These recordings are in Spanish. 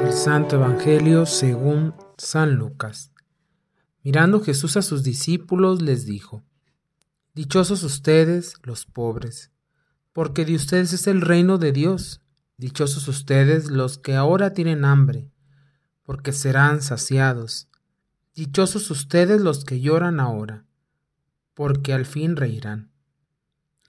El Santo Evangelio según San Lucas. Mirando Jesús a sus discípulos les dijo, Dichosos ustedes los pobres, porque de ustedes es el reino de Dios. Dichosos ustedes los que ahora tienen hambre, porque serán saciados. Dichosos ustedes los que lloran ahora, porque al fin reirán.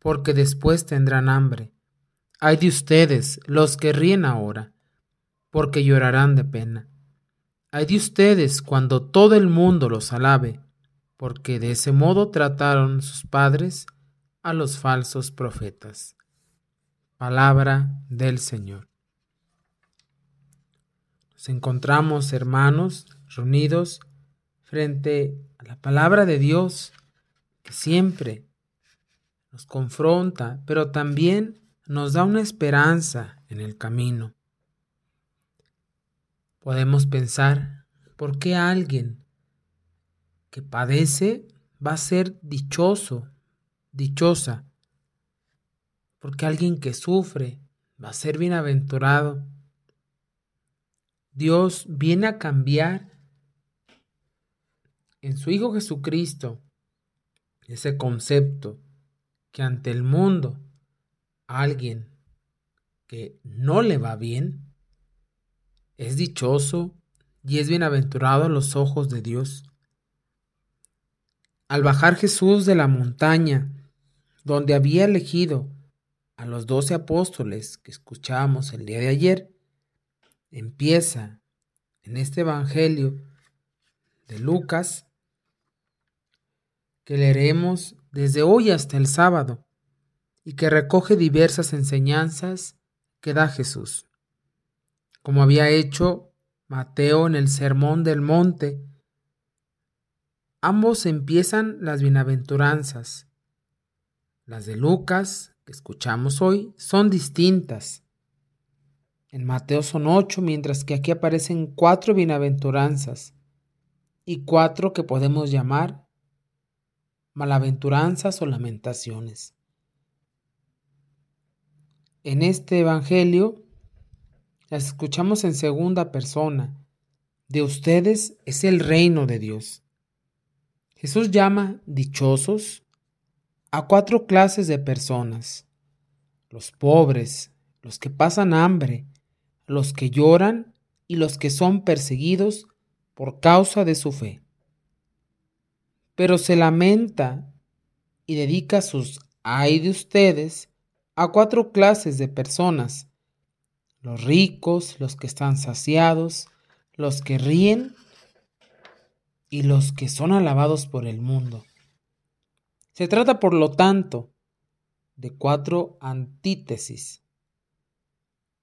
porque después tendrán hambre. Ay de ustedes, los que ríen ahora, porque llorarán de pena. Ay de ustedes cuando todo el mundo los alabe, porque de ese modo trataron sus padres a los falsos profetas. Palabra del Señor. Nos encontramos, hermanos, reunidos frente a la palabra de Dios que siempre nos confronta, pero también nos da una esperanza en el camino. Podemos pensar, ¿por qué alguien que padece va a ser dichoso, dichosa? Porque alguien que sufre va a ser bienaventurado. Dios viene a cambiar en su Hijo Jesucristo ese concepto que ante el mundo alguien que no le va bien es dichoso y es bienaventurado a los ojos de Dios. Al bajar Jesús de la montaña, donde había elegido a los doce apóstoles que escuchamos el día de ayer, empieza en este Evangelio de Lucas, que leeremos desde hoy hasta el sábado, y que recoge diversas enseñanzas que da Jesús, como había hecho Mateo en el Sermón del Monte. Ambos empiezan las bienaventuranzas. Las de Lucas, que escuchamos hoy, son distintas. En Mateo son ocho, mientras que aquí aparecen cuatro bienaventuranzas y cuatro que podemos llamar malaventuranzas o lamentaciones. En este Evangelio las escuchamos en segunda persona. De ustedes es el reino de Dios. Jesús llama dichosos a cuatro clases de personas. Los pobres, los que pasan hambre, los que lloran y los que son perseguidos por causa de su fe. Pero se lamenta y dedica sus ay de ustedes a cuatro clases de personas, los ricos, los que están saciados, los que ríen y los que son alabados por el mundo. Se trata, por lo tanto, de cuatro antítesis,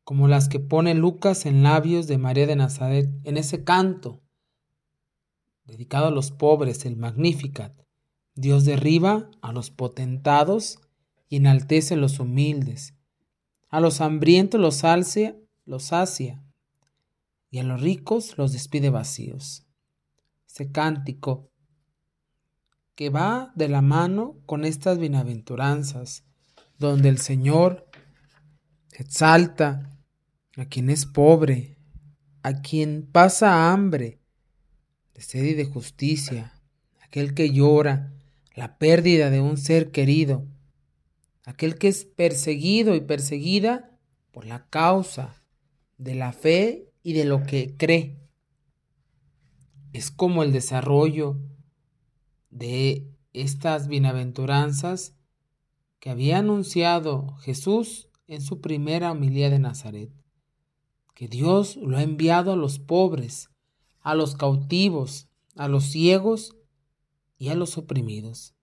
como las que pone Lucas en labios de María de Nazaret en ese canto dedicado a los pobres, el Magnificat. Dios derriba a los potentados y enaltece a los humildes. A los hambrientos los alce, los sacia, y a los ricos los despide vacíos. Ese cántico que va de la mano con estas bienaventuranzas, donde el Señor exalta a quien es pobre, a quien pasa hambre, de sed y de justicia, aquel que llora la pérdida de un ser querido, aquel que es perseguido y perseguida por la causa de la fe y de lo que cree. Es como el desarrollo de estas bienaventuranzas que había anunciado Jesús en su primera homilía de Nazaret, que Dios lo ha enviado a los pobres, a los cautivos, a los ciegos y a los oprimidos.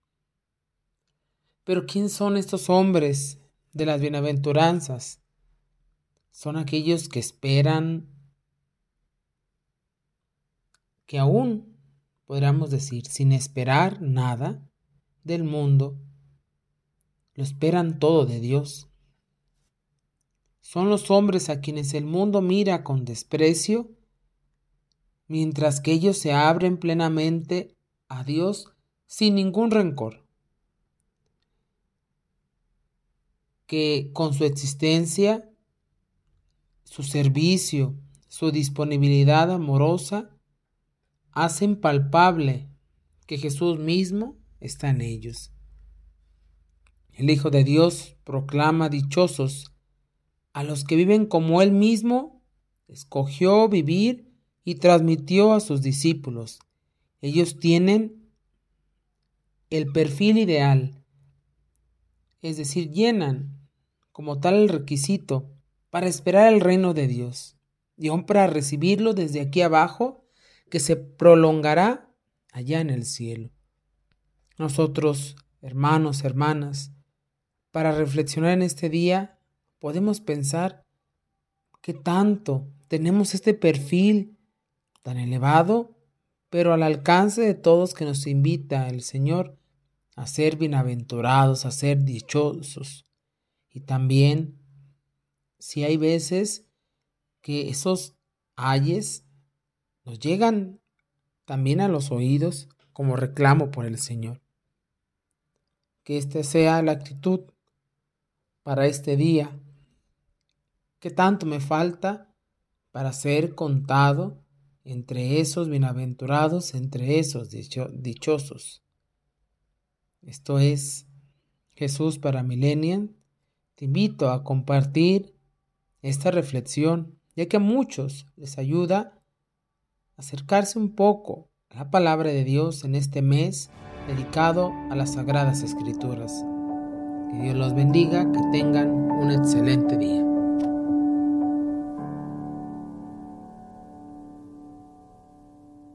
Pero ¿quién son estos hombres de las bienaventuranzas? Son aquellos que esperan que aún, podríamos decir, sin esperar nada del mundo, lo esperan todo de Dios. Son los hombres a quienes el mundo mira con desprecio, mientras que ellos se abren plenamente a Dios sin ningún rencor. Que con su existencia, su servicio, su disponibilidad amorosa, hacen palpable que Jesús mismo está en ellos. El Hijo de Dios proclama dichosos a los que viven como Él mismo escogió vivir y transmitió a sus discípulos. Ellos tienen el perfil ideal, es decir, llenan como tal el requisito para esperar el reino de Dios y aún para recibirlo desde aquí abajo que se prolongará allá en el cielo. Nosotros, hermanos, hermanas, para reflexionar en este día, podemos pensar que tanto tenemos este perfil tan elevado, pero al alcance de todos que nos invita el Señor a ser bienaventurados, a ser dichosos. Y también, si hay veces que esos ayes nos llegan también a los oídos como reclamo por el Señor. Que esta sea la actitud para este día. ¿Qué tanto me falta para ser contado entre esos bienaventurados, entre esos dichosos? Esto es Jesús para Millennium. Te invito a compartir esta reflexión, ya que a muchos les ayuda a acercarse un poco a la palabra de Dios en este mes dedicado a las Sagradas Escrituras. Que Dios los bendiga, que tengan un excelente día.